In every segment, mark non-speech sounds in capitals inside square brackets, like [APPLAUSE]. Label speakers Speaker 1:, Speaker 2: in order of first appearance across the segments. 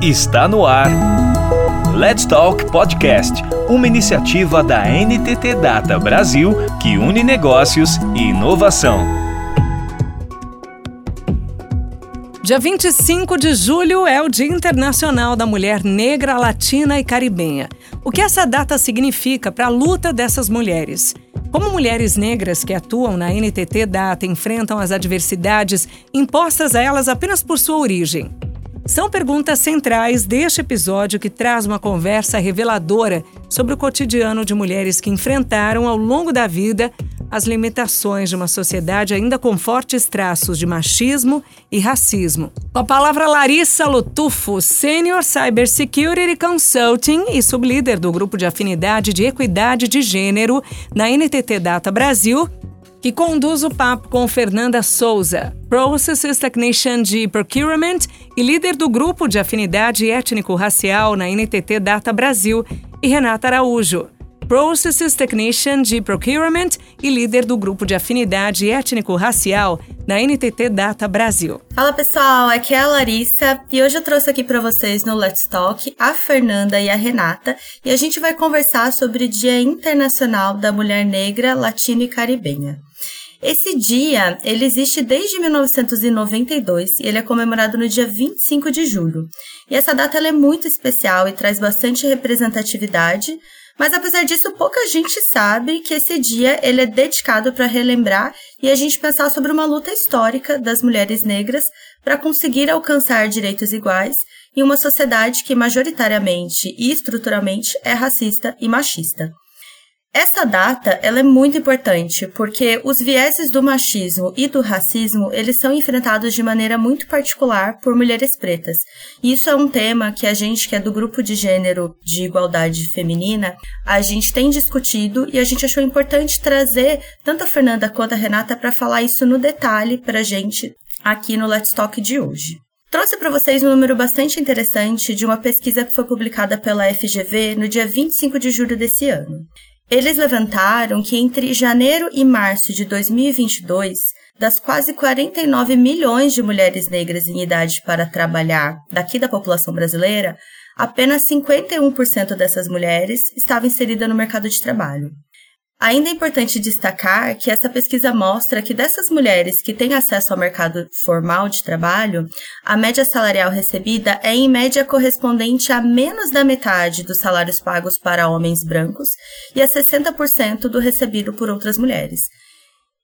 Speaker 1: Está no ar. Let's Talk Podcast, uma iniciativa da NTT Data Brasil que une negócios e inovação.
Speaker 2: Dia 25 de julho é o Dia Internacional da Mulher Negra, Latina e Caribenha. O que essa data significa para a luta dessas mulheres? Como mulheres negras que atuam na NTT Data enfrentam as adversidades impostas a elas apenas por sua origem? São perguntas centrais deste episódio que traz uma conversa reveladora sobre o cotidiano de mulheres que enfrentaram ao longo da vida as limitações de uma sociedade ainda com fortes traços de machismo e racismo. Com a palavra Larissa Lutufo, Senior Cybersecurity Consulting e sublíder do grupo de afinidade de equidade de gênero na NTT Data Brasil, que conduz o papo com Fernanda Souza, Processes Technician de Procurement e líder do grupo de afinidade étnico-racial na NTT Data Brasil, e Renata Araújo, Processes Technician de Procurement e líder do grupo de afinidade étnico-racial na NTT Data Brasil.
Speaker 3: Fala pessoal, aqui é a Larissa e hoje eu trouxe aqui para vocês no Let's Talk a Fernanda e a Renata e a gente vai conversar sobre o Dia Internacional da Mulher Negra, Latina e Caribenha. Esse dia, ele existe desde 1992 e ele é comemorado no dia 25 de julho. E essa data é muito especial e traz bastante representatividade, mas apesar disso, pouca gente sabe que esse dia ele é dedicado para relembrar e a gente pensar sobre uma luta histórica das mulheres negras para conseguir alcançar direitos iguais em uma sociedade que majoritariamente e estruturalmente é racista e machista. Essa data ela é muito importante porque os vieses do machismo e do racismo eles são enfrentados de maneira muito particular por mulheres pretas. Isso é um tema que a gente que é do grupo de gênero de igualdade feminina a gente tem discutido e a gente achou importante trazer tanto a Fernanda quanto a Renata para falar isso no detalhe para a gente aqui no Let's Talk de hoje. Trouxe para vocês um número bastante interessante de uma pesquisa que foi publicada pela FGV no dia 25 de julho desse ano. Eles levantaram que entre janeiro e março de 2022, das quase 49 milhões de mulheres negras em idade para trabalhar daqui da população brasileira, apenas 51% dessas mulheres estavam inseridas no mercado de trabalho. Ainda é importante destacar que essa pesquisa mostra que dessas mulheres que têm acesso ao mercado formal de trabalho, a média salarial recebida é em média correspondente a menos da metade dos salários pagos para homens brancos e a 60% do recebido por outras mulheres.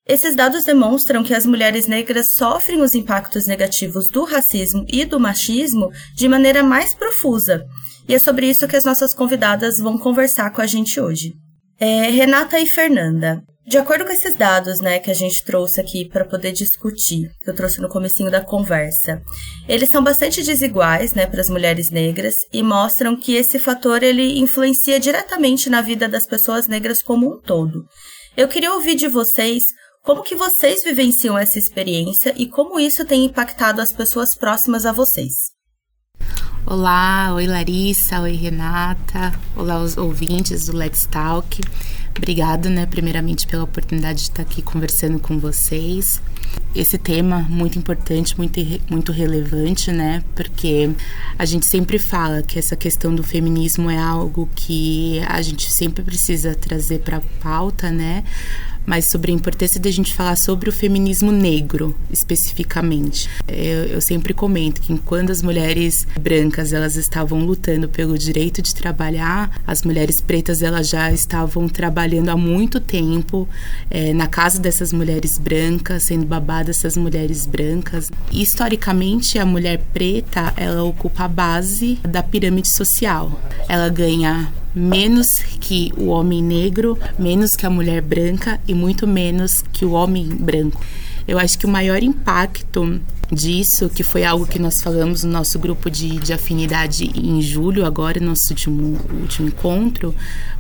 Speaker 3: Esses dados demonstram que as mulheres negras sofrem os impactos negativos do racismo e do machismo de maneira mais profusa, e é sobre isso que as nossas convidadas vão conversar com a gente hoje. É, Renata e Fernanda, de acordo com esses dados, né, que a gente trouxe aqui para poder discutir, que eu trouxe no comecinho da conversa, eles são bastante desiguais, né, para as mulheres negras e mostram que esse fator ele influencia diretamente na vida das pessoas negras como um todo. Eu queria ouvir de vocês como que vocês vivenciam essa experiência e como isso tem impactado as pessoas próximas a vocês.
Speaker 4: Olá, oi Larissa, oi Renata, olá os ouvintes do Let's Talk. Obrigado, né, primeiramente pela oportunidade de estar aqui conversando com vocês. Esse tema muito importante, muito, muito relevante, né? Porque a gente sempre fala que essa questão do feminismo é algo que a gente sempre precisa trazer para pauta, né? mas sobre a importância da gente falar sobre o feminismo negro, especificamente. Eu, eu, sempre comento que quando as mulheres brancas elas estavam lutando pelo direito de trabalhar, as mulheres pretas elas já estavam trabalhando há muito tempo é, na casa dessas mulheres brancas, sendo babadas essas mulheres brancas. historicamente, a mulher preta ela ocupa a base da pirâmide social. Ela ganha menos que o homem negro, menos que a mulher branca e muito menos que o homem branco. Eu acho que o maior impacto disso, que foi algo que nós falamos no nosso grupo de, de afinidade em julho, agora, nosso último, último encontro,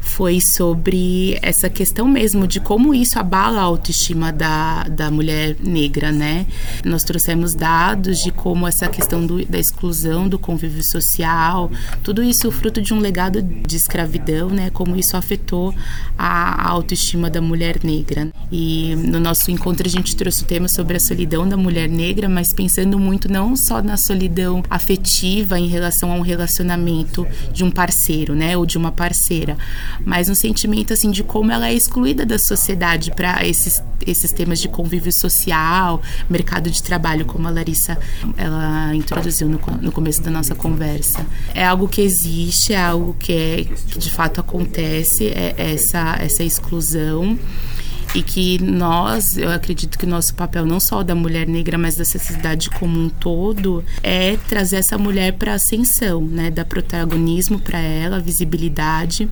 Speaker 4: foi sobre essa questão mesmo de como isso abala a autoestima da, da mulher negra, né? Nós trouxemos dados de como essa questão do, da exclusão do convívio social, tudo isso fruto de um legado de escravidão, né? Como isso afetou a, a autoestima da mulher negra. E no nosso encontro a gente trouxe o tema sobre a solidão da mulher negra, mas pensando muito não só na solidão afetiva em relação a um relacionamento de um parceiro, né, ou de uma parceira, mas um sentimento assim de como ela é excluída da sociedade para esses esses temas de convívio social, mercado de trabalho, como a Larissa ela introduziu no, no começo da nossa conversa. É algo que existe, é algo que, é, que de fato acontece, é essa essa exclusão e que nós, eu acredito que nosso papel não só da mulher negra, mas da sociedade como um todo, é trazer essa mulher para ascensão, né, dar protagonismo para ela, visibilidade,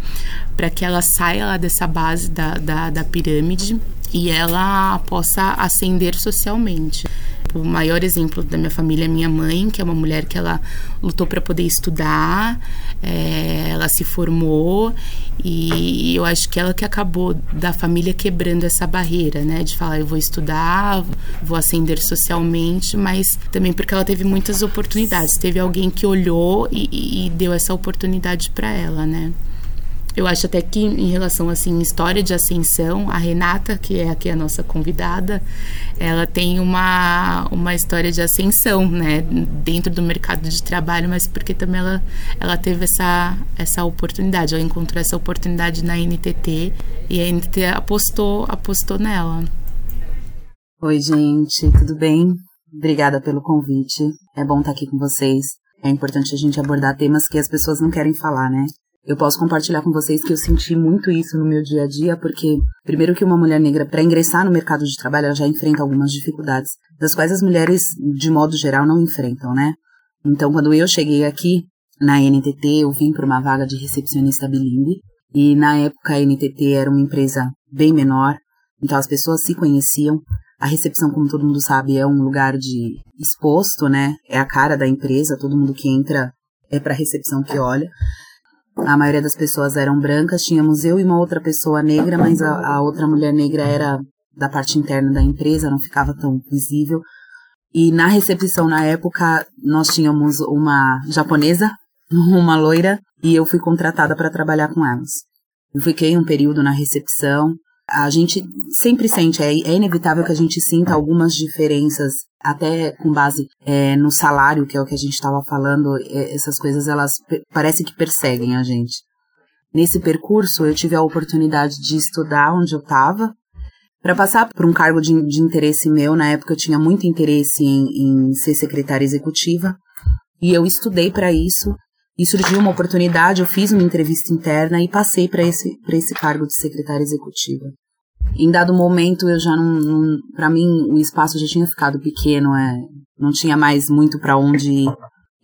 Speaker 4: para que ela saia lá dessa base da, da, da pirâmide e ela possa ascender socialmente. O maior exemplo da minha família é minha mãe, que é uma mulher que ela lutou para poder estudar, é, ela se formou e eu acho que ela que acabou da família quebrando essa barreira, né, de falar eu vou estudar, vou ascender socialmente, mas também porque ela teve muitas oportunidades, teve alguém que olhou e, e deu essa oportunidade para ela, né. Eu acho até que em relação assim história de ascensão, a Renata, que é aqui a nossa convidada, ela tem uma, uma história de ascensão, né, dentro do mercado de trabalho, mas porque também ela, ela teve essa, essa oportunidade, ela encontrou essa oportunidade na NTT e a NTT apostou, apostou nela.
Speaker 5: Oi, gente, tudo bem? Obrigada pelo convite. É bom estar aqui com vocês. É importante a gente abordar temas que as pessoas não querem falar, né? Eu posso compartilhar com vocês que eu senti muito isso no meu dia a dia, porque, primeiro, que uma mulher negra, para ingressar no mercado de trabalho, ela já enfrenta algumas dificuldades, das quais as mulheres, de modo geral, não enfrentam, né? Então, quando eu cheguei aqui na NTT, eu vim para uma vaga de recepcionista bilíngue, e na época a NTT era uma empresa bem menor, então as pessoas se conheciam. A recepção, como todo mundo sabe, é um lugar de exposto, né? É a cara da empresa, todo mundo que entra é para a recepção que olha. A maioria das pessoas eram brancas, tínhamos eu e uma outra pessoa negra, mas a, a outra mulher negra era da parte interna da empresa, não ficava tão visível. E na recepção, na época, nós tínhamos uma japonesa, [LAUGHS] uma loira, e eu fui contratada para trabalhar com elas. Eu fiquei um período na recepção, a gente sempre sente, é, é, inevitável que a gente sinta algumas diferenças, até com base é, no salário, que é o que a gente estava falando, é, essas coisas elas parece que perseguem a gente. Nesse percurso, eu tive a oportunidade de estudar onde eu estava, para passar por um cargo de, de, interesse meu. Na época, eu tinha muito interesse em, em ser secretária executiva, e eu estudei para isso. E surgiu uma oportunidade, eu fiz uma entrevista interna e passei para esse, esse cargo de secretária executiva. Em dado momento, eu já não. não para mim, o espaço já tinha ficado pequeno, é, não tinha mais muito para onde ir.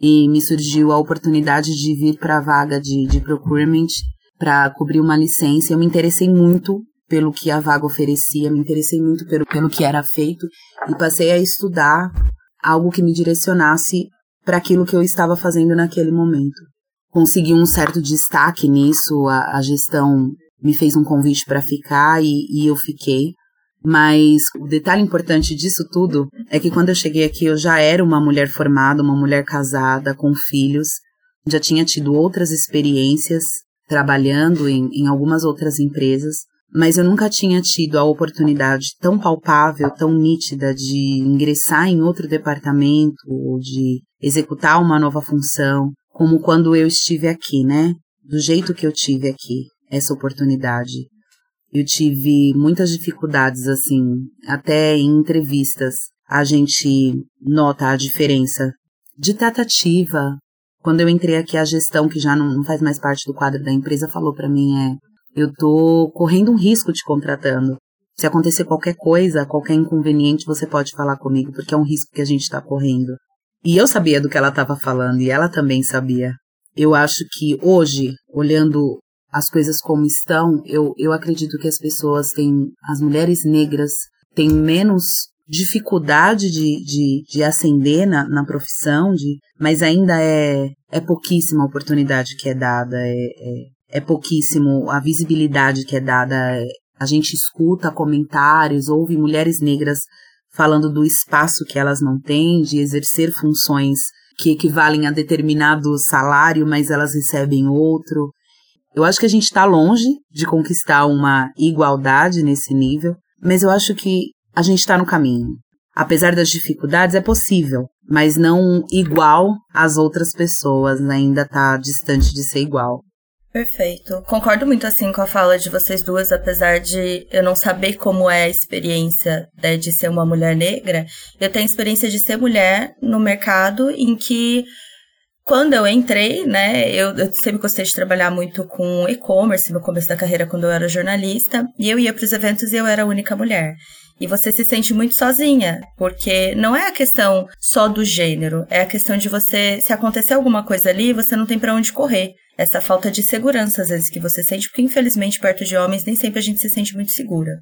Speaker 5: E me surgiu a oportunidade de vir para a vaga de, de procurement para cobrir uma licença. Eu me interessei muito pelo que a vaga oferecia, me interessei muito pelo, pelo que era feito e passei a estudar algo que me direcionasse para aquilo que eu estava fazendo naquele momento. Consegui um certo destaque nisso, a, a gestão me fez um convite para ficar e, e eu fiquei. Mas o detalhe importante disso tudo é que quando eu cheguei aqui eu já era uma mulher formada, uma mulher casada, com filhos, já tinha tido outras experiências trabalhando em, em algumas outras empresas, mas eu nunca tinha tido a oportunidade tão palpável, tão nítida de ingressar em outro departamento ou de executar uma nova função, como quando eu estive aqui, né? Do jeito que eu tive aqui, essa oportunidade. Eu tive muitas dificuldades, assim, até em entrevistas a gente nota a diferença de tratativa. Quando eu entrei aqui, a gestão, que já não faz mais parte do quadro da empresa, falou para mim: é, eu tô correndo um risco te contratando. Se acontecer qualquer coisa, qualquer inconveniente, você pode falar comigo, porque é um risco que a gente está correndo. E eu sabia do que ela estava falando e ela também sabia. Eu acho que hoje, olhando as coisas como estão, eu, eu acredito que as pessoas têm, as mulheres negras têm menos dificuldade de, de, de ascender na, na profissão, de, mas ainda é, é pouquíssima a oportunidade que é dada, é, é, é pouquíssimo a visibilidade que é dada. É, a gente escuta comentários, ouve mulheres negras falando do espaço que elas não têm, de exercer funções que equivalem a determinado salário, mas elas recebem outro. Eu acho que a gente está longe de conquistar uma igualdade nesse nível, mas eu acho que a gente está no caminho. apesar das dificuldades, é possível, mas não igual às outras pessoas, né? ainda está distante de ser igual.
Speaker 3: Perfeito. Concordo muito assim com a fala de vocês duas, apesar de eu não saber como é a experiência né, de ser uma mulher negra, eu tenho a experiência de ser mulher no mercado em que quando eu entrei, né, eu, eu sempre gostei de trabalhar muito com e-commerce no começo da carreira quando eu era jornalista, e eu ia para os eventos e eu era a única mulher. E você se sente muito sozinha, porque não é a questão só do gênero, é a questão de você, se acontecer alguma coisa ali, você não tem para onde correr. Essa falta de segurança, às vezes, que você sente, porque infelizmente, perto de homens, nem sempre a gente se sente muito segura.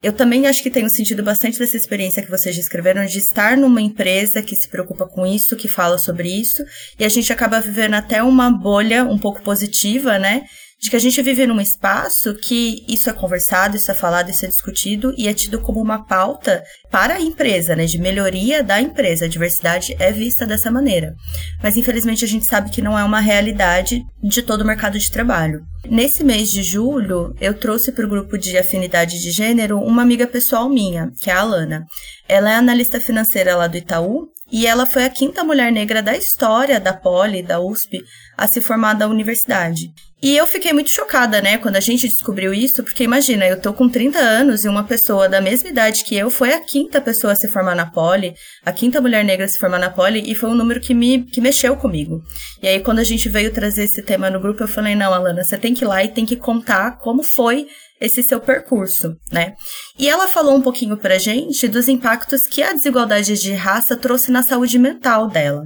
Speaker 3: Eu também acho que tenho sentido bastante dessa experiência que vocês descreveram de estar numa empresa que se preocupa com isso, que fala sobre isso, e a gente acaba vivendo até uma bolha um pouco positiva, né? De que a gente vive num espaço que isso é conversado, isso é falado, isso é discutido e é tido como uma pauta para a empresa, né, de melhoria da empresa. A diversidade é vista dessa maneira. Mas infelizmente a gente sabe que não é uma realidade de todo o mercado de trabalho. Nesse mês de julho, eu trouxe para o grupo de afinidade de gênero uma amiga pessoal minha, que é a Alana. Ela é analista financeira lá do Itaú e ela foi a quinta mulher negra da história da Poli, da USP, a se formar da universidade. E eu fiquei muito chocada, né, quando a gente descobriu isso, porque imagina, eu tô com 30 anos e uma pessoa da mesma idade que eu foi a quinta pessoa a se formar na Poli, a quinta mulher negra a se formar na Poli, e foi um número que me que mexeu comigo. E aí, quando a gente veio trazer esse tema no grupo, eu falei, não, Alana, você tem que ir lá e tem que contar como foi esse seu percurso, né? E ela falou um pouquinho pra gente dos impactos que a desigualdade de raça trouxe na saúde mental dela.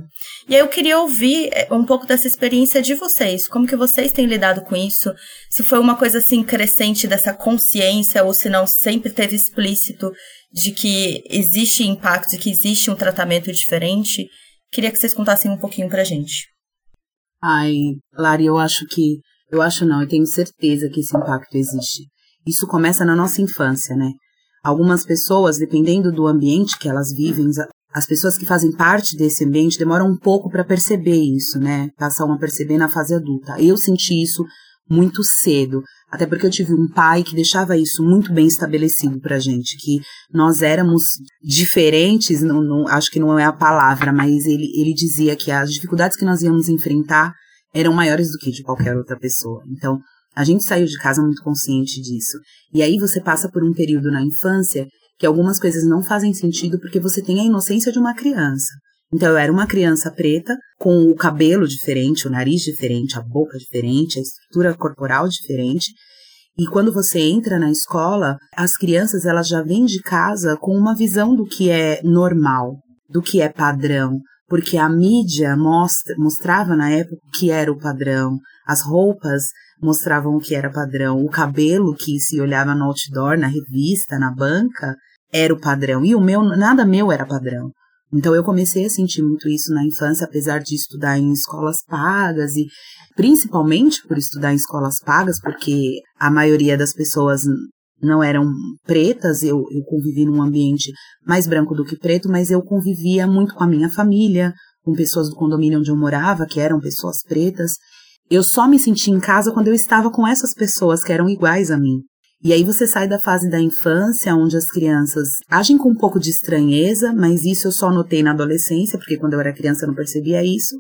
Speaker 3: E aí eu queria ouvir eh, um pouco dessa experiência de vocês, como que vocês têm lidado com isso, se foi uma coisa assim crescente dessa consciência ou se não sempre teve explícito de que existe impacto, de que existe um tratamento diferente. Queria que vocês contassem um pouquinho pra gente.
Speaker 5: Ai, Lari, eu acho que eu acho não, eu tenho certeza que esse impacto existe. Isso começa na nossa infância, né? Algumas pessoas, dependendo do ambiente que elas vivem, as pessoas que fazem parte desse ambiente demoram um pouco para perceber isso, né? Passam a perceber na fase adulta. Eu senti isso muito cedo, até porque eu tive um pai que deixava isso muito bem estabelecido pra gente, que nós éramos diferentes, não, não, acho que não é a palavra, mas ele, ele dizia que as dificuldades que nós íamos enfrentar eram maiores do que de qualquer outra pessoa. Então, a gente saiu de casa muito consciente disso. E aí você passa por um período na infância que algumas coisas não fazem sentido porque você tem a inocência de uma criança. Então eu era uma criança preta com o cabelo diferente, o nariz diferente, a boca diferente, a estrutura corporal diferente. E quando você entra na escola, as crianças elas já vêm de casa com uma visão do que é normal, do que é padrão, porque a mídia mostra, mostrava na época o que era o padrão, as roupas mostravam o que era padrão. O cabelo que se olhava no outdoor, na revista, na banca, era o padrão. E o meu, nada meu era padrão. Então eu comecei a sentir muito isso na infância, apesar de estudar em escolas pagas e principalmente por estudar em escolas pagas, porque a maioria das pessoas não eram pretas, eu, eu convivi num ambiente mais branco do que preto, mas eu convivia muito com a minha família, com pessoas do condomínio onde eu morava, que eram pessoas pretas, eu só me senti em casa quando eu estava com essas pessoas que eram iguais a mim. E aí você sai da fase da infância, onde as crianças agem com um pouco de estranheza, mas isso eu só notei na adolescência, porque quando eu era criança eu não percebia isso.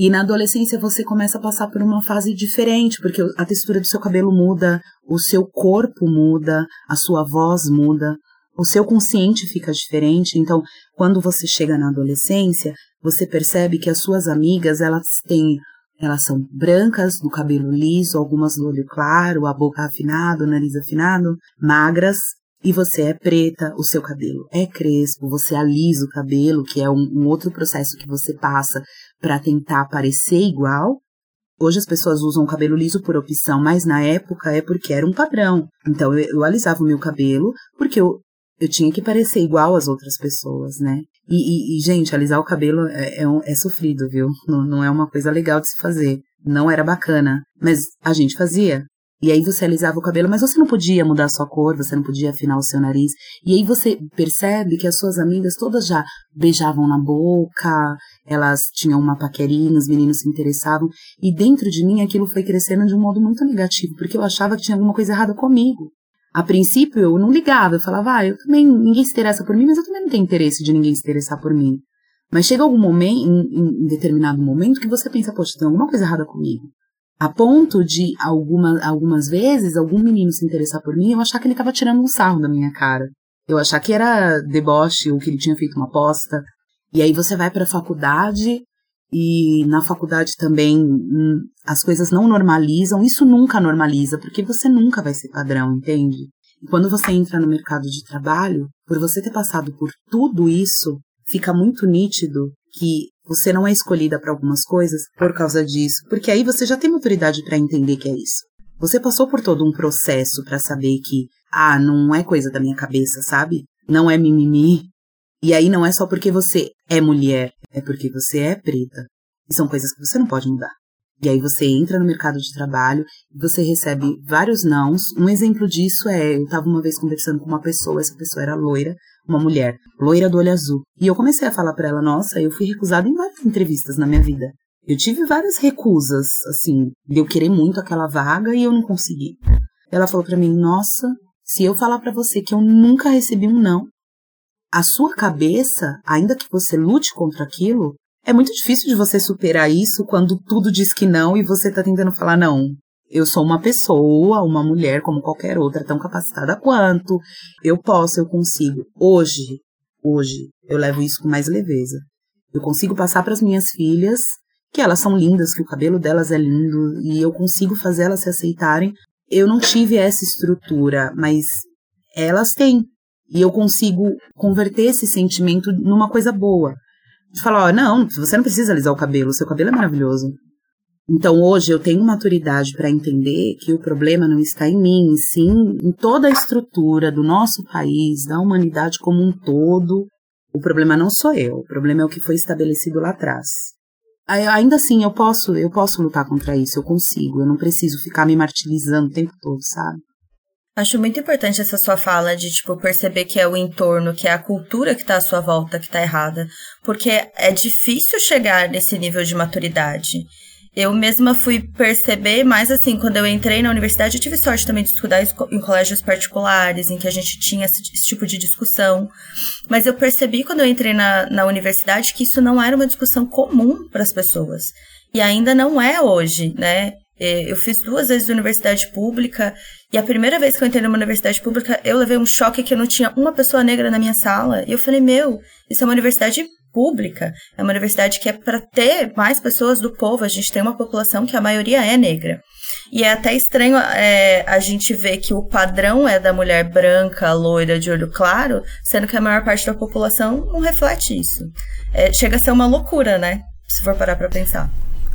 Speaker 5: E na adolescência você começa a passar por uma fase diferente, porque a textura do seu cabelo muda, o seu corpo muda, a sua voz muda, o seu consciente fica diferente. Então, quando você chega na adolescência, você percebe que as suas amigas, elas têm elas são brancas, do cabelo liso, algumas do olho claro, a boca afinada, o nariz afinado, magras, e você é preta, o seu cabelo é crespo, você alisa o cabelo, que é um, um outro processo que você passa para tentar parecer igual. Hoje as pessoas usam o cabelo liso por opção, mas na época é porque era um padrão. Então eu, eu alisava o meu cabelo porque eu, eu tinha que parecer igual às outras pessoas, né? E, e, e gente, alisar o cabelo é, é, é sofrido, viu? Não, não é uma coisa legal de se fazer. Não era bacana. Mas a gente fazia. E aí você alisava o cabelo, mas você não podia mudar a sua cor, você não podia afinar o seu nariz. E aí você percebe que as suas amigas todas já beijavam na boca, elas tinham uma paquerinha, os meninos se interessavam. E dentro de mim aquilo foi crescendo de um modo muito negativo, porque eu achava que tinha alguma coisa errada comigo. A princípio eu não ligava, eu falava, ah, eu também, ninguém se interessa por mim, mas eu também não tenho interesse de ninguém se interessar por mim. Mas chega algum momento, em, em determinado momento, que você pensa, poxa, tem alguma coisa errada comigo. A ponto de, alguma, algumas vezes, algum menino se interessar por mim, eu achar que ele estava tirando um sarro da minha cara. Eu achar que era deboche ou que ele tinha feito uma aposta. E aí você vai para a faculdade e na faculdade também hum, as coisas não normalizam. Isso nunca normaliza, porque você nunca vai ser padrão, entende? E quando você entra no mercado de trabalho, por você ter passado por tudo isso, fica muito nítido que você não é escolhida para algumas coisas por causa disso, porque aí você já tem maturidade para entender que é isso. Você passou por todo um processo para saber que, ah, não é coisa da minha cabeça, sabe? Não é mimimi. E aí não é só porque você é mulher, é porque você é preta. E são coisas que você não pode mudar. E aí você entra no mercado de trabalho e você recebe vários nãos. Um exemplo disso é, eu estava uma vez conversando com uma pessoa, essa pessoa era loira, uma mulher, loira do olho azul. E eu comecei a falar para ela, nossa, eu fui recusada em várias entrevistas na minha vida. Eu tive várias recusas, assim, de eu querer muito aquela vaga e eu não consegui. Ela falou para mim, nossa, se eu falar para você que eu nunca recebi um não, a sua cabeça, ainda que você lute contra aquilo, é muito difícil de você superar isso quando tudo diz que não e você tá tentando falar não. Eu sou uma pessoa, uma mulher como qualquer outra, tão capacitada quanto. Eu posso, eu consigo. Hoje, hoje, eu levo isso com mais leveza. Eu consigo passar para as minhas filhas que elas são lindas, que o cabelo delas é lindo e eu consigo fazer elas se aceitarem. Eu não tive essa estrutura, mas elas têm. E eu consigo converter esse sentimento numa coisa boa de falar, ó, não, você não precisa alisar o cabelo, seu cabelo é maravilhoso. Então hoje eu tenho maturidade para entender que o problema não está em mim, sim em toda a estrutura do nosso país, da humanidade como um todo. O problema não sou eu, o problema é o que foi estabelecido lá atrás. Ainda assim, eu posso, eu posso lutar contra isso, eu consigo, eu não preciso ficar me martirizando o tempo todo, sabe?
Speaker 3: Acho muito importante essa sua fala de, tipo, perceber que é o entorno, que é a cultura que tá à sua volta que tá errada. Porque é difícil chegar nesse nível de maturidade. Eu mesma fui perceber, mais assim, quando eu entrei na universidade, eu tive sorte também de estudar em colégios particulares, em que a gente tinha esse, esse tipo de discussão. Mas eu percebi quando eu entrei na, na universidade que isso não era uma discussão comum para as pessoas. E ainda não é hoje, né? É, eu fiz duas vezes universidade pública e a primeira vez que eu entrei numa universidade pública, eu levei um choque que eu não tinha uma pessoa negra na minha sala. E eu falei, meu, isso é uma universidade pública, é uma universidade que é para ter mais pessoas do povo. A gente tem uma população que a maioria é negra. E é até estranho é, a gente ver que o padrão é da mulher branca, loira, de olho claro, sendo que a maior parte da população não reflete isso. É, chega a ser uma loucura, né? Se for parar para pensar.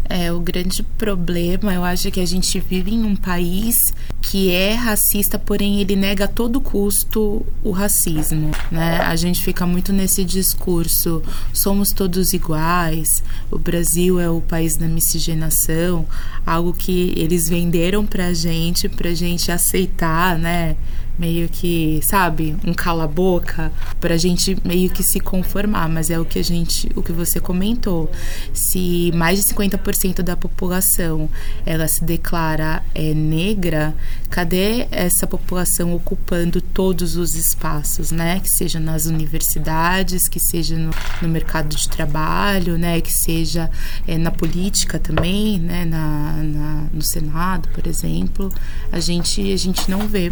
Speaker 4: É, o grande problema, eu acho que a gente vive em um país que é racista, porém ele nega a todo custo o racismo, né? A gente fica muito nesse discurso, somos todos iguais, o Brasil é o país da miscigenação, algo que eles venderam pra gente, pra gente aceitar, né? Meio que, sabe, um cala-boca pra gente meio que se conformar, mas é o que a gente, o que você comentou. Se mais de 50% da população ela se declara é, negra, cadê essa população ocupando todos os espaços, né? Que seja nas universidades, que seja no, no mercado de trabalho, né? Que seja é, na política também, né? Na, na, no Senado, por exemplo, a gente a gente não vê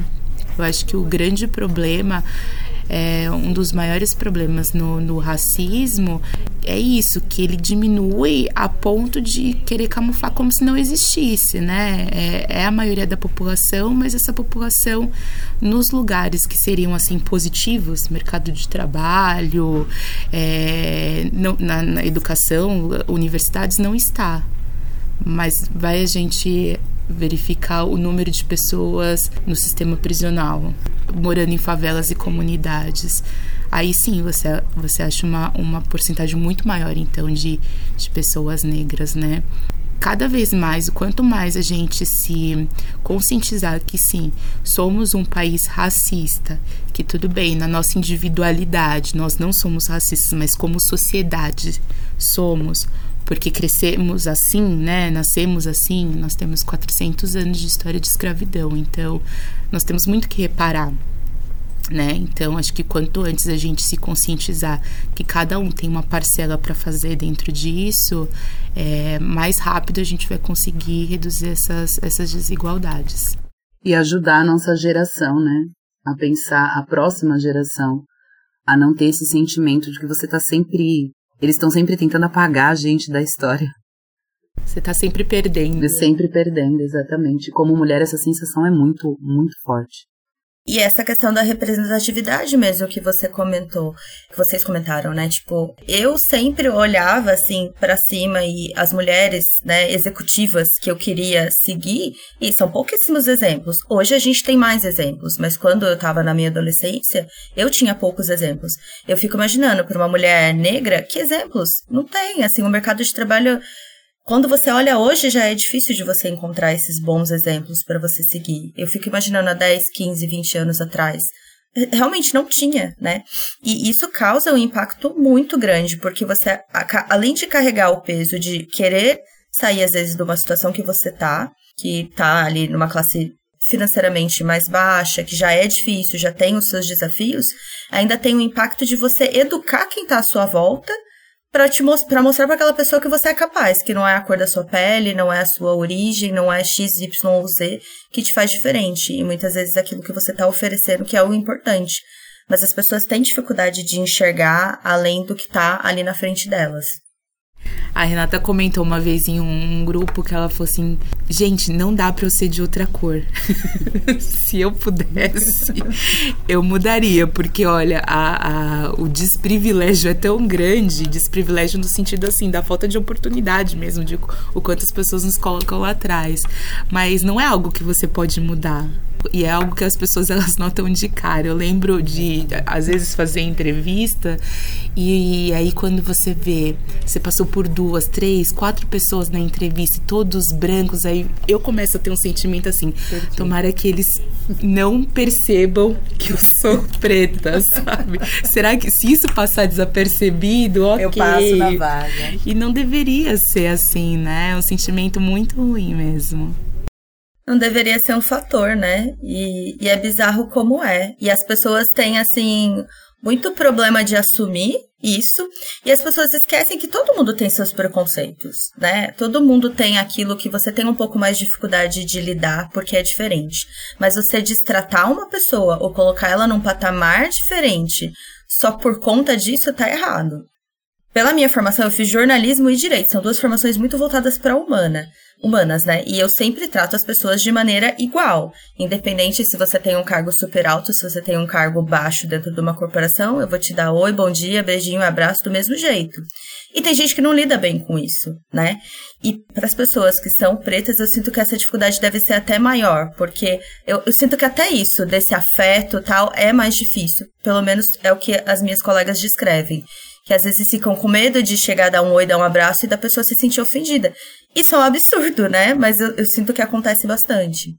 Speaker 4: eu acho que o grande problema, é, um dos maiores problemas no, no racismo é isso, que ele diminui a ponto de querer camuflar como se não existisse, né? É, é, a maioria da população, mas essa população nos lugares que seriam assim positivos, mercado de trabalho, é, não, na, na educação, universidades, não está. Mas vai a gente verificar o número de pessoas no sistema prisional, morando em favelas e comunidades. Aí sim você, você acha uma, uma porcentagem muito maior, então, de, de pessoas negras, né? cada vez mais, quanto mais a gente se conscientizar que sim, somos um país racista, que tudo bem, na nossa individualidade, nós não somos racistas, mas como sociedade somos, porque crescemos assim, né? Nascemos assim, nós temos 400 anos de história de escravidão, então nós temos muito que reparar. Né? Então, acho que quanto antes a gente se conscientizar que cada um tem uma parcela para fazer dentro disso, é, mais rápido a gente vai conseguir reduzir essas, essas desigualdades.
Speaker 5: E ajudar a nossa geração, né? A pensar a próxima geração, a não ter esse sentimento de que você está sempre eles estão sempre tentando apagar a gente da história.
Speaker 4: Você está sempre perdendo.
Speaker 5: Sempre perdendo, exatamente. Como mulher, essa sensação é muito, muito forte.
Speaker 3: E essa questão da representatividade mesmo que você comentou, que vocês comentaram, né? Tipo, eu sempre olhava assim para cima e as mulheres, né, executivas que eu queria seguir, e são pouquíssimos exemplos. Hoje a gente tem mais exemplos, mas quando eu tava na minha adolescência, eu tinha poucos exemplos. Eu fico imaginando para uma mulher negra, que exemplos? Não tem, assim, o mercado de trabalho quando você olha hoje, já é difícil de você encontrar esses bons exemplos para você seguir. Eu fico imaginando há 10, 15, 20 anos atrás. Realmente não tinha, né? E isso causa um impacto muito grande, porque você, além de carregar o peso de querer sair, às vezes, de uma situação que você tá, que tá ali numa classe financeiramente mais baixa, que já é difícil, já tem os seus desafios, ainda tem o impacto de você educar quem tá à sua volta para te para mostrar para aquela pessoa que você é capaz, que não é a cor da sua pele, não é a sua origem, não é x, y ou z que te faz diferente e muitas vezes aquilo que você está oferecendo que é o importante. Mas as pessoas têm dificuldade de enxergar além do que está ali na frente delas.
Speaker 4: A Renata comentou uma vez em um grupo que ela falou assim: gente, não dá pra eu ser de outra cor. [LAUGHS] Se eu pudesse, eu mudaria, porque olha, a, a, o desprivilégio é tão grande desprivilégio no sentido assim, da falta de oportunidade mesmo, de o quanto as pessoas nos colocam lá atrás. Mas não é algo que você pode mudar e é algo que as pessoas [LAUGHS] elas notam de cara. Eu lembro de às vezes fazer entrevista e aí quando você vê, você passou por duas, três, quatro pessoas na entrevista, todos brancos, aí eu começo a ter um sentimento assim, tomara que eles não percebam que eu sou preta, [LAUGHS] sabe? Será que se isso passar desapercebido, ok.
Speaker 3: Eu passo na vaga.
Speaker 4: E não deveria ser assim, né? É um sentimento muito ruim mesmo
Speaker 3: não deveria ser um fator, né? E, e, é bizarro como é. E as pessoas têm, assim, muito problema de assumir isso. E as pessoas esquecem que todo mundo tem seus preconceitos, né? Todo mundo tem aquilo que você tem um pouco mais de dificuldade de lidar porque é diferente. Mas você destratar uma pessoa ou colocar ela num patamar diferente só por conta disso tá errado. Pela minha formação, eu fiz jornalismo e direito. São duas formações muito voltadas para humana humanas, né? E eu sempre trato as pessoas de maneira igual. Independente se você tem um cargo super alto, se você tem um cargo baixo dentro de uma corporação, eu vou te dar oi, bom dia, beijinho, abraço do mesmo jeito. E tem gente que não lida bem com isso, né? E para as pessoas que são pretas, eu sinto que essa dificuldade deve ser até maior, porque eu, eu sinto que até isso, desse afeto tal, é mais difícil. Pelo menos é o que as minhas colegas descrevem que às vezes ficam com medo de chegar, dar um oi, dar um abraço e da pessoa se sentir ofendida. Isso é um absurdo, né? Mas eu, eu sinto que acontece bastante.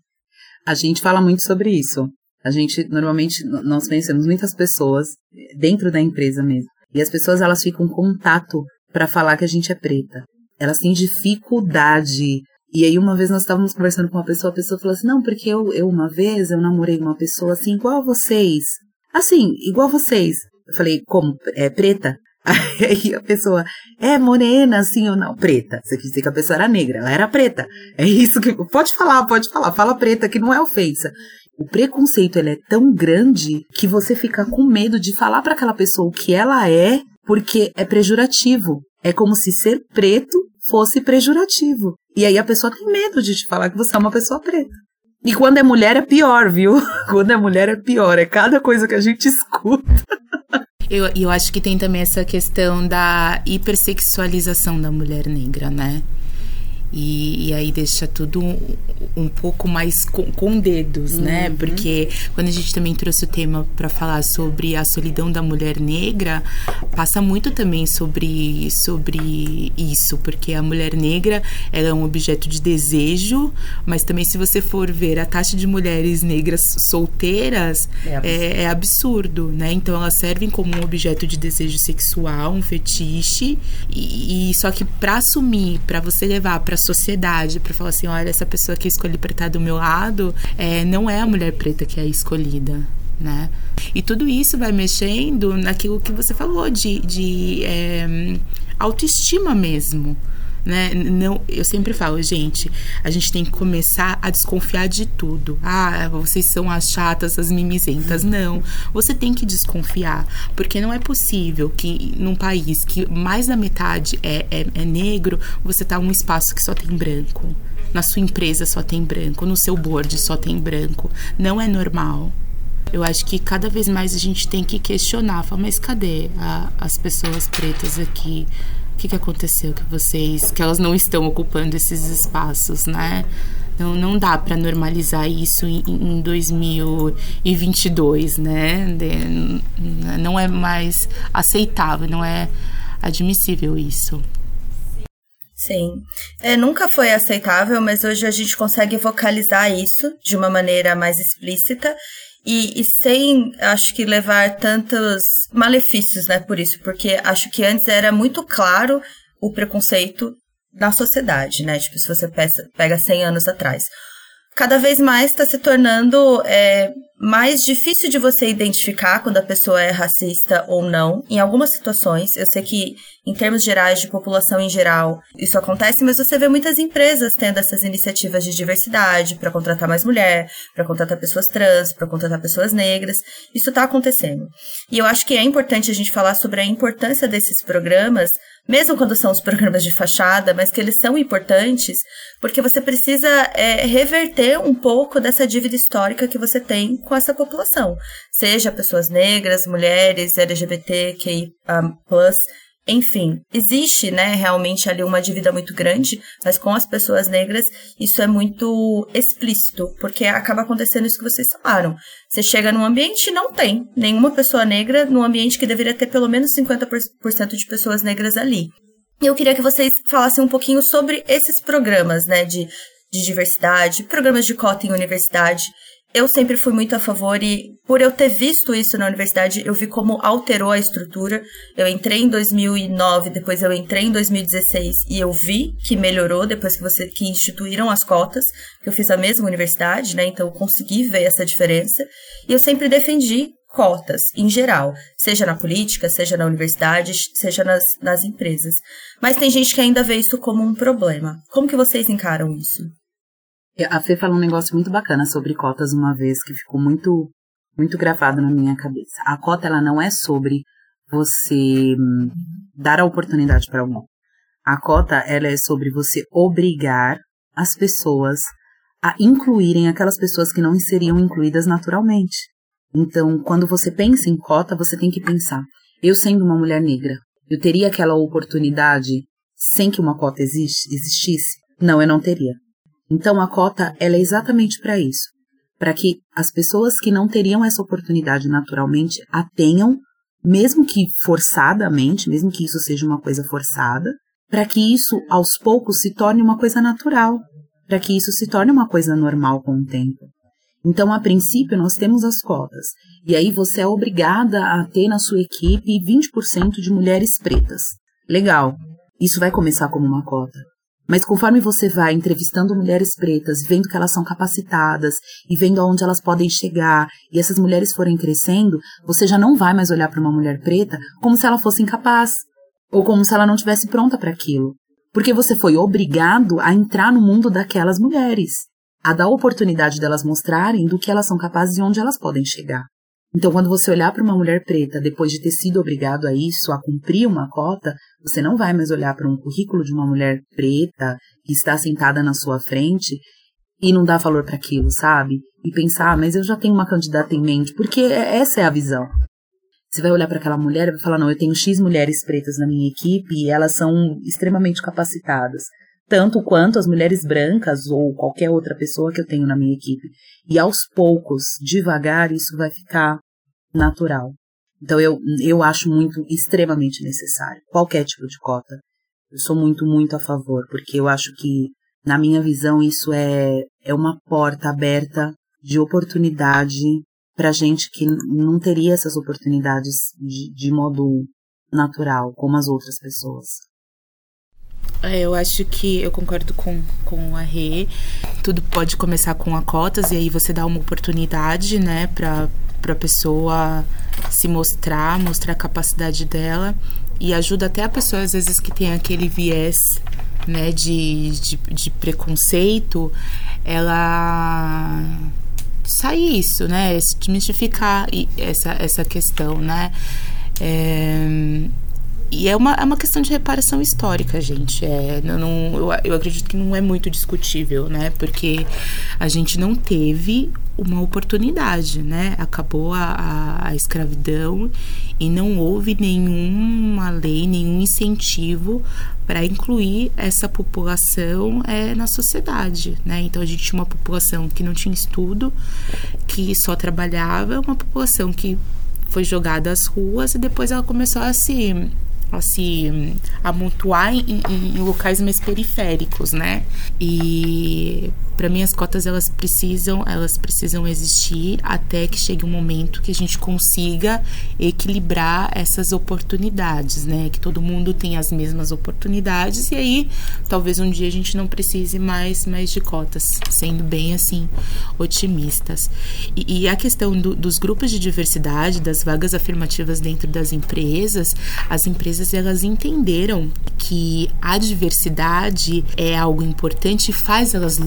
Speaker 5: A gente fala muito sobre isso. A gente, normalmente, nós conhecemos muitas pessoas dentro da empresa mesmo. E as pessoas, elas ficam com contato para falar que a gente é preta. Elas têm dificuldade. E aí, uma vez nós estávamos conversando com uma pessoa, a pessoa falou assim, não, porque eu, eu uma vez, eu namorei uma pessoa assim, igual a vocês. Assim, igual a vocês. Eu falei, como? É preta? Aí a pessoa é morena, assim ou não? Preta. Você quis dizer que a pessoa era negra, ela era preta. É isso que. Pode falar, pode falar. Fala preta, que não é ofensa. O preconceito ele é tão grande que você fica com medo de falar para aquela pessoa o que ela é, porque é pejorativo. É como se ser preto fosse pejorativo. E aí a pessoa tem medo de te falar que você é uma pessoa preta. E quando é mulher é pior, viu? [LAUGHS] Quando é mulher é pior. É cada coisa que a gente [LAUGHS] escuta.
Speaker 4: Eu, eu acho que tem também essa questão da hipersexualização da mulher negra, né? E, e aí deixa tudo um, um pouco mais com, com dedos, né? uhum. né? Porque quando a gente também trouxe o tema para falar sobre a solidão da mulher negra, passa muito também sobre, sobre isso, porque a mulher negra ela é um objeto de desejo, mas também se você for ver a taxa de mulheres negras solteiras é absurdo, é, é absurdo né? Então elas servem como um objeto de desejo sexual, um fetiche, e, e só que para assumir, para você levar para sociedade para falar assim, olha, essa pessoa que escolhi para estar do meu lado, é, não é a mulher preta que é escolhida, né? E tudo isso vai mexendo naquilo que você falou de, de é, autoestima mesmo né? Não, eu sempre falo, gente, a gente tem que começar a desconfiar de tudo. Ah, vocês são as chatas, as mimizentas. Não, você tem que desconfiar, porque não é possível que num país que mais da metade é, é, é negro, você tá num espaço que só tem branco. Na sua empresa só tem branco, no seu board só tem branco. Não é normal. Eu acho que cada vez mais a gente tem que questionar, falar, mas cadê a, as pessoas pretas aqui? O que, que aconteceu que vocês, que elas não estão ocupando esses espaços, né? Não, não dá para normalizar isso em, em 2022, né? De, não é mais aceitável, não é admissível isso.
Speaker 3: Sim. É, nunca foi aceitável, mas hoje a gente consegue vocalizar isso de uma maneira mais explícita e, e, sem, acho que, levar tantos malefícios, né, por isso, porque acho que antes era muito claro o preconceito na sociedade, né, tipo, se você pega 100 anos atrás. Cada vez mais está se tornando é, mais difícil de você identificar quando a pessoa é racista ou não. Em algumas situações, eu sei que em termos gerais de população em geral, isso acontece, mas você vê muitas empresas tendo essas iniciativas de diversidade para contratar mais mulher, para contratar pessoas trans, para contratar pessoas negras. Isso está acontecendo. E eu acho que é importante a gente falar sobre a importância desses programas mesmo quando são os programas de fachada, mas que eles são importantes, porque você precisa é, reverter um pouco dessa dívida histórica que você tem com essa população, seja pessoas negras, mulheres, LGBTQI+, enfim, existe, né, realmente ali uma dívida muito grande, mas com as pessoas negras isso é muito explícito, porque acaba acontecendo isso que vocês falaram. Você chega num ambiente e não tem nenhuma pessoa negra num ambiente que deveria ter pelo menos 50% de pessoas negras ali. Eu queria que vocês falassem um pouquinho sobre esses programas, né, de, de diversidade, programas de cota em universidade eu sempre fui muito a favor e por eu ter visto isso na universidade, eu vi como alterou a estrutura. Eu entrei em 2009, depois eu entrei em 2016 e eu vi que melhorou depois que você que instituíram as cotas, que eu fiz a mesma universidade, né? Então eu consegui ver essa diferença. E eu sempre defendi cotas, em geral, seja na política, seja na universidade, seja nas, nas empresas. Mas tem gente que ainda vê isso como um problema. Como que vocês encaram isso?
Speaker 5: A Fê falou um negócio muito bacana sobre cotas uma vez, que ficou muito, muito gravado na minha cabeça. A cota, ela não é sobre você hum, dar a oportunidade para alguém. A cota, ela é sobre você obrigar as pessoas a incluírem aquelas pessoas que não seriam incluídas naturalmente. Então, quando você pensa em cota, você tem que pensar: eu sendo uma mulher negra, eu teria aquela oportunidade sem que uma cota existisse? Não, eu não teria. Então a cota ela é exatamente para isso, para que as pessoas que não teriam essa oportunidade naturalmente a tenham, mesmo que forçadamente, mesmo que isso seja uma coisa forçada, para que isso aos poucos se torne uma coisa natural, para que isso se torne uma coisa normal com o tempo. Então, a princípio, nós temos as cotas. E aí você é obrigada a ter na sua equipe 20% de mulheres pretas. Legal. Isso vai começar como uma cota. Mas conforme você vai entrevistando mulheres pretas, vendo que elas são capacitadas e vendo aonde elas podem chegar, e essas mulheres forem crescendo, você já não vai mais olhar para uma mulher preta como se ela fosse incapaz ou como se ela não tivesse pronta para aquilo. Porque você foi obrigado a entrar no mundo daquelas mulheres, a dar oportunidade delas mostrarem do que elas são capazes e onde elas podem chegar. Então, quando você olhar para uma mulher preta depois de ter sido obrigado a isso, a cumprir uma cota, você não vai mais olhar para um currículo de uma mulher preta que está sentada na sua frente e não dar valor para aquilo, sabe? E pensar, ah, mas eu já tenho uma candidata em mente, porque é, essa é a visão. Você vai olhar para aquela mulher e vai falar: não, eu tenho X mulheres pretas na minha equipe e elas são extremamente capacitadas. tanto quanto as mulheres brancas ou qualquer outra pessoa que eu tenho na minha equipe. E aos poucos, devagar, isso vai ficar natural. Então eu, eu acho muito extremamente necessário qualquer tipo de cota. Eu sou muito, muito a favor, porque eu acho que, na minha visão, isso é, é uma porta aberta de oportunidade para gente que não teria essas oportunidades de, de modo natural, como as outras pessoas.
Speaker 4: É, eu acho que eu concordo com, com a Rê. Tudo pode começar com a cotas e aí você dá uma oportunidade, né, para a pessoa se mostrar, mostrar a capacidade dela e ajuda até a pessoa às vezes que tem aquele viés, né, de, de, de preconceito, ela sair isso, né, desmistificar essa, essa questão, né. É, e é uma, é uma questão de reparação histórica, gente. É, não, não, eu, eu acredito que não é muito discutível, né? Porque a gente não teve uma oportunidade, né? Acabou a, a, a, escravidão e não houve nenhuma lei, nenhum incentivo para incluir essa população é, na sociedade, né? Então a gente tinha uma população que não tinha estudo, que só trabalhava, uma população que foi jogada às ruas e depois ela começou a se a se amontoar em, em, locais mais periféricos, né? E para mim as cotas elas precisam, elas precisam existir até que chegue um momento que a gente consiga equilibrar essas oportunidades, né? Que todo mundo tenha as mesmas oportunidades e aí talvez um dia a gente não precise mais mais de cotas, sendo bem assim otimistas. E, e a questão do, dos grupos de diversidade, das vagas afirmativas dentro das empresas, as empresas elas entenderam que a diversidade é algo importante e faz elas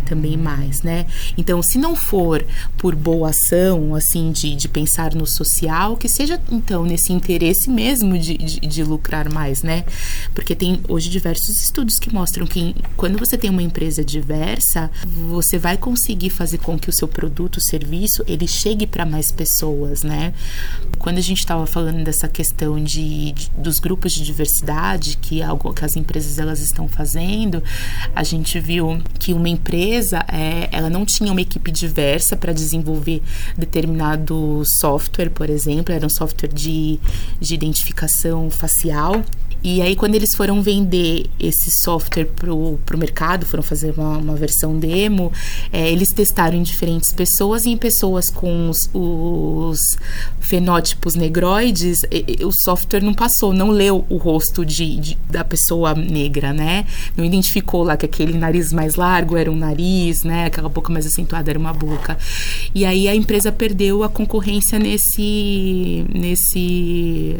Speaker 4: também mais, né? Então, se não for por boa ação, assim, de, de pensar no social, que seja então nesse interesse mesmo de, de, de lucrar mais, né? Porque tem hoje diversos estudos que mostram que quando você tem uma empresa diversa, você vai conseguir fazer com que o seu produto, serviço, ele chegue para mais pessoas, né? Quando a gente estava falando dessa questão de, de dos grupos de diversidade que algo que as empresas elas estão fazendo, a gente viu que uma empresa é, ela não tinha uma equipe diversa para desenvolver determinado software, por exemplo, era um software de, de identificação facial e aí, quando eles foram vender esse software pro, pro mercado, foram fazer uma, uma versão demo, é, eles testaram em diferentes pessoas e em pessoas com os, os fenótipos negroides, e, e, o software não passou, não leu o rosto de, de, da pessoa negra, né? Não identificou lá que aquele nariz mais largo era um nariz, né? Aquela boca mais acentuada era uma boca. E aí a empresa perdeu a concorrência nesse, nesse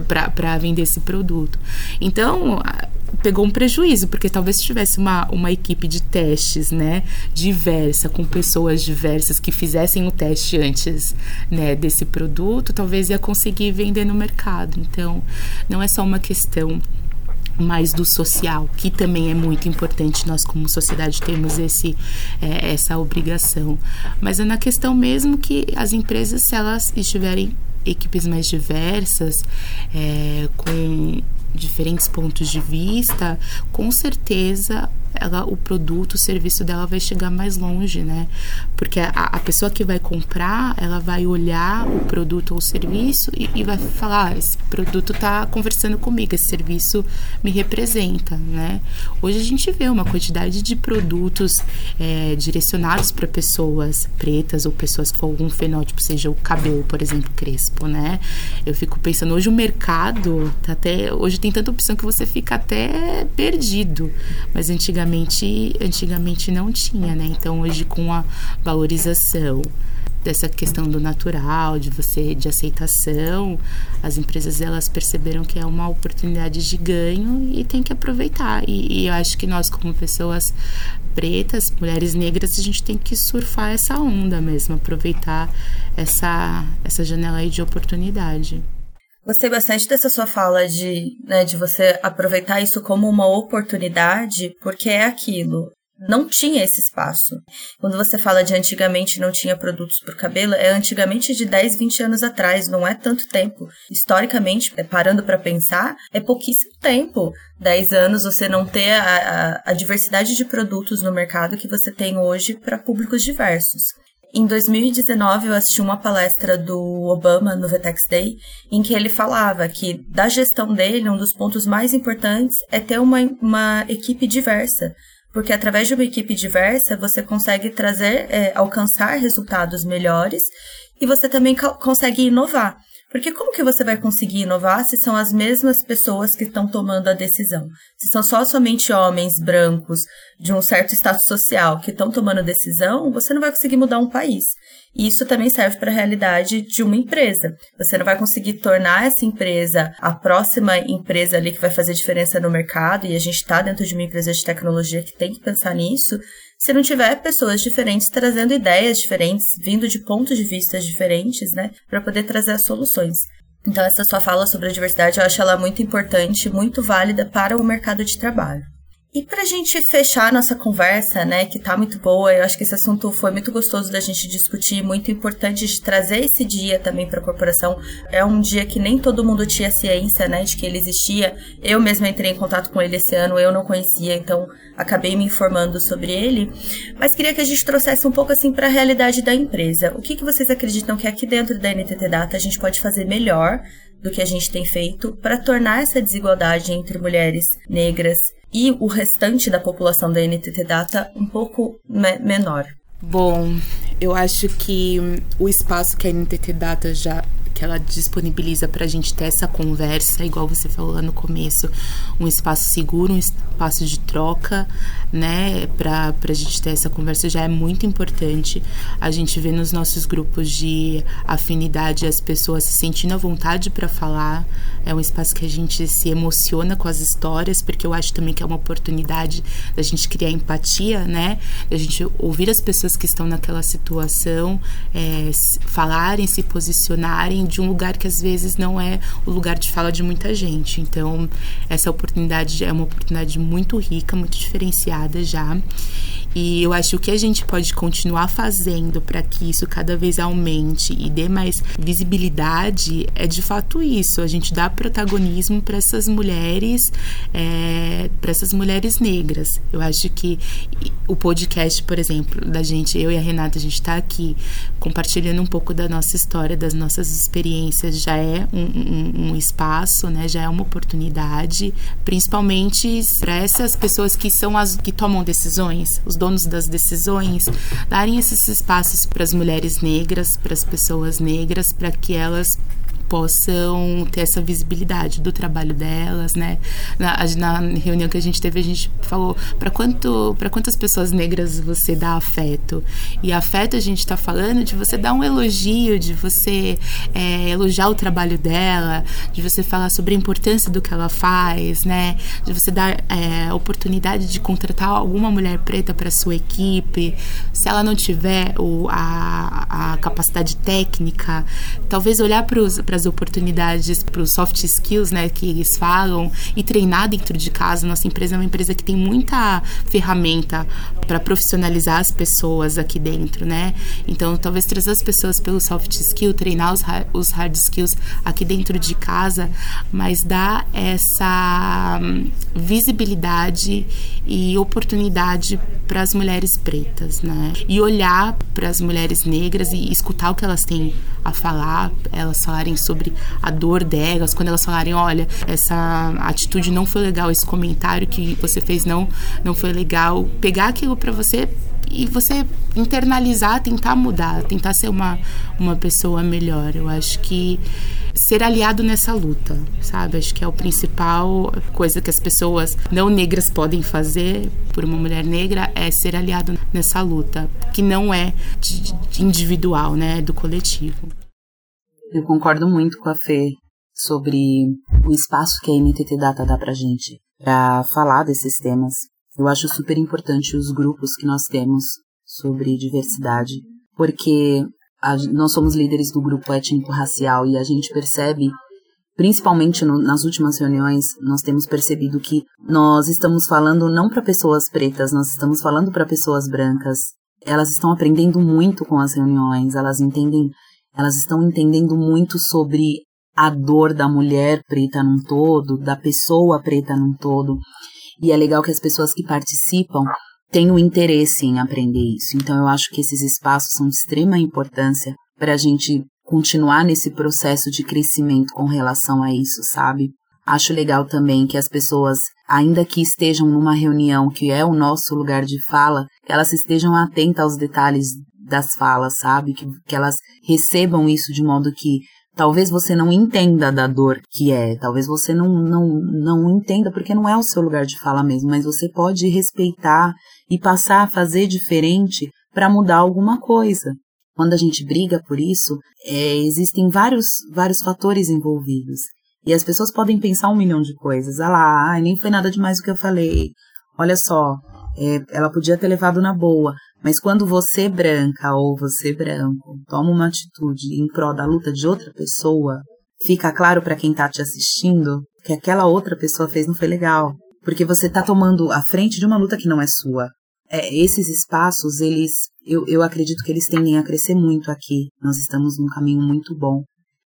Speaker 4: para vender esse produto. Então, pegou um prejuízo, porque talvez se tivesse uma, uma equipe de testes, né, diversa, com pessoas diversas que fizessem o teste antes, né, desse produto, talvez ia conseguir vender no mercado. Então, não é só uma questão mais do social, que também é muito importante. Nós, como sociedade, temos esse, é, essa obrigação. Mas é na questão mesmo que as empresas, se elas estiverem equipes mais diversas, é, com diferentes pontos de vista, com certeza ela, o produto, o serviço dela vai chegar mais longe, né? Porque a, a pessoa que vai comprar, ela vai olhar o produto ou o serviço e, e vai falar: ah, esse produto está conversando comigo, esse serviço me representa, né? Hoje a gente vê uma quantidade de produtos é, direcionados para pessoas pretas ou pessoas com algum fenótipo, seja o cabelo, por exemplo, crespo, né? Eu fico pensando, hoje o mercado tá até. Hoje tem tanta opção que você fica até perdido. Mas antigamente antigamente, antigamente não tinha, né? Então hoje com a valorização dessa questão do natural, de você de aceitação, as empresas elas perceberam que é uma oportunidade de ganho e tem que aproveitar. E, e eu acho que nós como pessoas pretas, mulheres negras, a gente tem que surfar essa onda mesmo, aproveitar essa essa janela aí de oportunidade.
Speaker 3: Gostei bastante dessa sua fala de, né, de você aproveitar isso como uma oportunidade, porque é aquilo. não tinha esse espaço. Quando você fala de antigamente não tinha produtos para o cabelo, é antigamente de 10, 20 anos atrás, não é tanto tempo. Historicamente, é, parando para pensar, é pouquíssimo tempo. 10 anos você não ter a, a, a diversidade de produtos no mercado que você tem hoje para públicos diversos. Em 2019, eu assisti uma palestra do Obama no Vetex Day, em que ele falava que, da gestão dele, um dos pontos mais importantes é ter uma, uma equipe diversa porque através de uma equipe diversa você consegue trazer, é, alcançar resultados melhores e você também consegue inovar. Porque como que você vai conseguir inovar se são as mesmas pessoas que estão tomando a decisão? Se são só somente homens brancos de um certo status social que estão tomando a decisão, você não vai conseguir mudar um país. E isso também serve para a realidade de uma empresa. Você não vai conseguir tornar essa empresa a próxima empresa ali que vai fazer diferença no mercado, e a gente está dentro de uma empresa de tecnologia que tem que pensar nisso, se não tiver pessoas diferentes trazendo ideias diferentes, vindo de pontos de vista diferentes, né, para poder trazer as soluções. Então, essa sua fala sobre a diversidade, eu acho ela muito importante, muito válida para o mercado de trabalho. E para a gente fechar nossa conversa, né, que tá muito boa, eu acho que esse assunto foi muito gostoso da gente discutir, muito importante de trazer esse dia também para a corporação. É um dia que nem todo mundo tinha ciência, né, de que ele existia. Eu mesma entrei em contato com ele esse ano, eu não conhecia, então acabei me informando sobre ele. Mas queria que a gente trouxesse um pouco assim para a realidade da empresa. O que, que vocês acreditam que aqui dentro da NTT Data a gente pode fazer melhor do que a gente tem feito para tornar essa desigualdade entre mulheres negras e o restante da população da NTT Data um pouco me menor?
Speaker 4: Bom, eu acho que o espaço que a NTT Data já que ela disponibiliza para a gente ter essa conversa, igual você falou lá no começo, um espaço seguro, um espaço de troca, né, para a gente ter essa conversa já é muito importante. A gente vê nos nossos grupos de afinidade as pessoas se sentindo à vontade para falar, é um espaço que a gente se emociona com as histórias, porque eu acho também que é uma oportunidade da gente criar empatia, né, da gente ouvir as pessoas que estão naquela situação, é, falarem, se posicionarem de um lugar que às vezes não é o lugar de fala de muita gente. Então, essa oportunidade é uma oportunidade muito rica, muito diferenciada já. E eu acho que a gente pode continuar fazendo para que isso cada vez aumente e dê mais visibilidade é de fato isso. A gente dá protagonismo para essas mulheres, é, para essas mulheres negras. Eu acho que o podcast, por exemplo, da gente, eu e a Renata, a gente está aqui compartilhando um pouco da nossa história, das nossas experiências, já é um, um, um espaço, né? Já é uma oportunidade, principalmente para essas pessoas que são as que tomam decisões, os donos das decisões, darem esses espaços para as mulheres negras, para as pessoas negras, para que elas possam ter essa visibilidade do trabalho delas, né? Na, na reunião que a gente teve, a gente falou para quanto, para quantas pessoas negras você dá afeto. E afeto a gente está falando de você dar um elogio, de você é, elogiar o trabalho dela, de você falar sobre a importância do que ela faz, né? De você dar é, oportunidade de contratar alguma mulher preta para sua equipe. Se ela não tiver o, a, a capacidade técnica, talvez olhar para as as oportunidades para os soft skills, né, que eles falam e treinar dentro de casa. Nossa empresa é uma empresa que tem muita ferramenta para profissionalizar as pessoas aqui dentro, né? Então, talvez trazer as pessoas pelo soft skill, treinar os, os hard skills aqui dentro de casa, mas dar essa hum, visibilidade e oportunidade para as mulheres pretas, né? E olhar para as mulheres negras e escutar o que elas têm a falar, elas falarem sobre a dor delas, quando elas falarem, olha, essa atitude não foi legal, esse comentário que você fez não não foi legal, pegar aquilo para você e você internalizar, tentar mudar, tentar ser uma, uma pessoa melhor. Eu acho que ser aliado nessa luta, sabe? Acho que é o principal coisa que as pessoas não negras podem fazer por uma mulher negra é ser aliado nessa luta, que não é de, de individual, né? É do coletivo.
Speaker 5: Eu concordo muito com a Fê sobre o espaço que a NTT Data dá pra gente para falar desses temas. Eu acho super importante os grupos que nós temos sobre diversidade, porque a, nós somos líderes do grupo étnico-racial e a gente percebe principalmente no, nas últimas reuniões, nós temos percebido que nós estamos falando não para pessoas pretas, nós estamos falando para pessoas brancas. Elas estão aprendendo muito com as reuniões, elas entendem, elas estão entendendo muito sobre a dor da mulher preta num todo, da pessoa preta num todo. E é legal que as pessoas que participam tenham interesse em aprender isso. Então eu acho que esses espaços são de extrema importância para a gente continuar nesse processo de crescimento com relação a isso, sabe? Acho legal também que as pessoas, ainda que estejam numa reunião que é o nosso lugar de fala, elas estejam atentas aos detalhes das falas, sabe? Que, que elas recebam isso de modo que talvez você não entenda da dor que é, talvez você não, não, não entenda porque não é o seu lugar de fala mesmo, mas você pode respeitar e passar a fazer diferente para mudar alguma coisa. Quando a gente briga por isso, é, existem vários, vários fatores envolvidos. E as pessoas podem pensar um milhão de coisas. Ah lá, nem foi nada demais o que eu falei. Olha só, é, ela podia ter levado na boa. Mas quando você branca ou você branco toma uma atitude em prol da luta de outra pessoa, fica claro para quem tá te assistindo que aquela outra pessoa fez não foi legal. Porque você tá tomando a frente de uma luta que não é sua. É, esses espaços, eles, eu, eu acredito que eles tendem a crescer muito aqui. Nós estamos num caminho muito bom.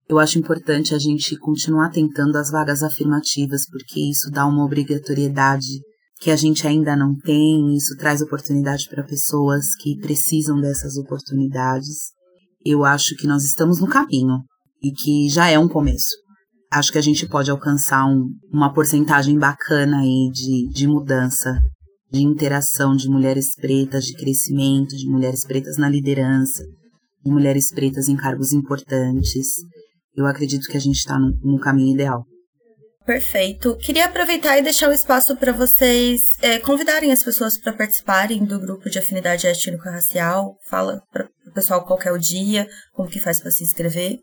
Speaker 5: Eu acho importante a gente continuar tentando as vagas afirmativas, porque isso dá uma obrigatoriedade que a gente ainda não tem, isso traz oportunidade para pessoas que precisam dessas oportunidades. Eu acho que nós estamos no caminho e que já é um começo. Acho que a gente pode alcançar um, uma porcentagem bacana aí de, de mudança, de interação de mulheres pretas, de crescimento, de mulheres pretas na liderança, de mulheres pretas em cargos importantes eu acredito que a gente está no, no, caminho ideal.
Speaker 3: Perfeito. Queria aproveitar e deixar o espaço para vocês é, convidarem as pessoas para participarem do grupo de afinidade étnico-racial. Fala para o pessoal qual é o dia, como que faz para se inscrever.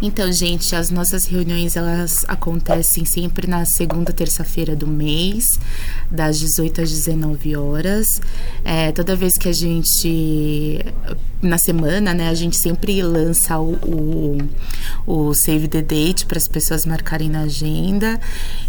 Speaker 4: Então, gente, as nossas reuniões elas acontecem sempre na segunda terça-feira do mês, das 18 às 19 horas. É, toda vez que a gente na semana, né, a gente sempre lança o, o, o Save the Date para as pessoas marcarem na agenda.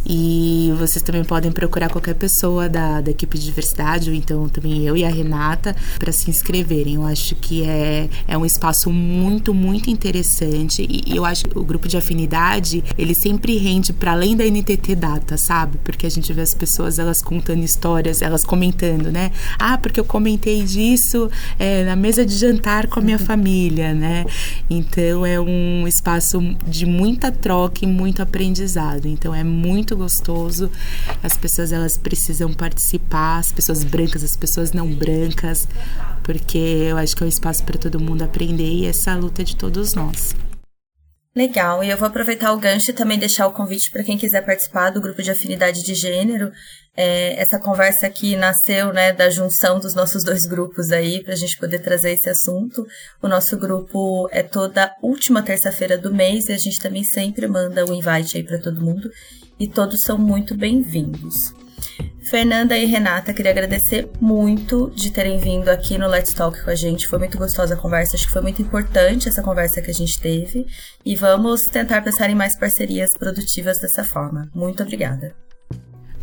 Speaker 4: E vocês também podem procurar qualquer pessoa da, da equipe de diversidade, ou então também eu e a Renata, para se inscreverem. Eu acho que é, é um espaço muito, muito interessante. E, eu acho que o grupo de afinidade, ele sempre rende para além da NTT Data, sabe? Porque a gente vê as pessoas, elas contando histórias, elas comentando, né? Ah, porque eu comentei disso é, na mesa de jantar com a minha família, né? Então é um espaço de muita troca e muito aprendizado. Então é muito gostoso. As pessoas, elas precisam participar, as pessoas brancas, as pessoas não brancas, porque eu acho que é um espaço para todo mundo aprender e essa luta é de todos nós.
Speaker 3: Legal, e eu vou aproveitar o gancho e também deixar o convite para quem quiser participar do grupo de afinidade de gênero. É, essa conversa aqui nasceu né, da junção dos nossos dois grupos aí, para a gente poder trazer esse assunto. O nosso grupo é toda última terça-feira do mês e a gente também sempre manda o um invite aí para todo mundo e todos são muito bem-vindos. Fernanda e Renata, queria agradecer muito de terem vindo aqui no Let's Talk com a gente. Foi muito gostosa a conversa, acho que foi muito importante essa conversa que a gente teve. E vamos tentar pensar em mais parcerias produtivas dessa forma. Muito obrigada.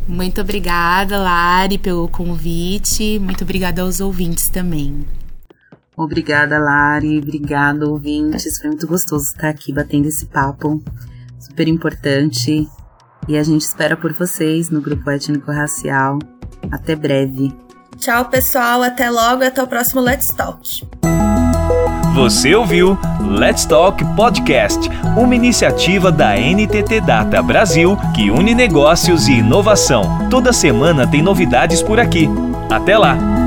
Speaker 4: Muito obrigada, Lari, pelo convite. Muito obrigada aos ouvintes também.
Speaker 5: Obrigada, Lari. Obrigada, ouvintes. Foi muito gostoso estar aqui batendo esse papo. Super importante e a gente espera por vocês no grupo étnico racial. Até breve.
Speaker 3: Tchau, pessoal. Até logo. Até o próximo Let's Talk.
Speaker 1: Você ouviu Let's Talk Podcast, uma iniciativa da NTT Data Brasil que une negócios e inovação. Toda semana tem novidades por aqui. Até lá!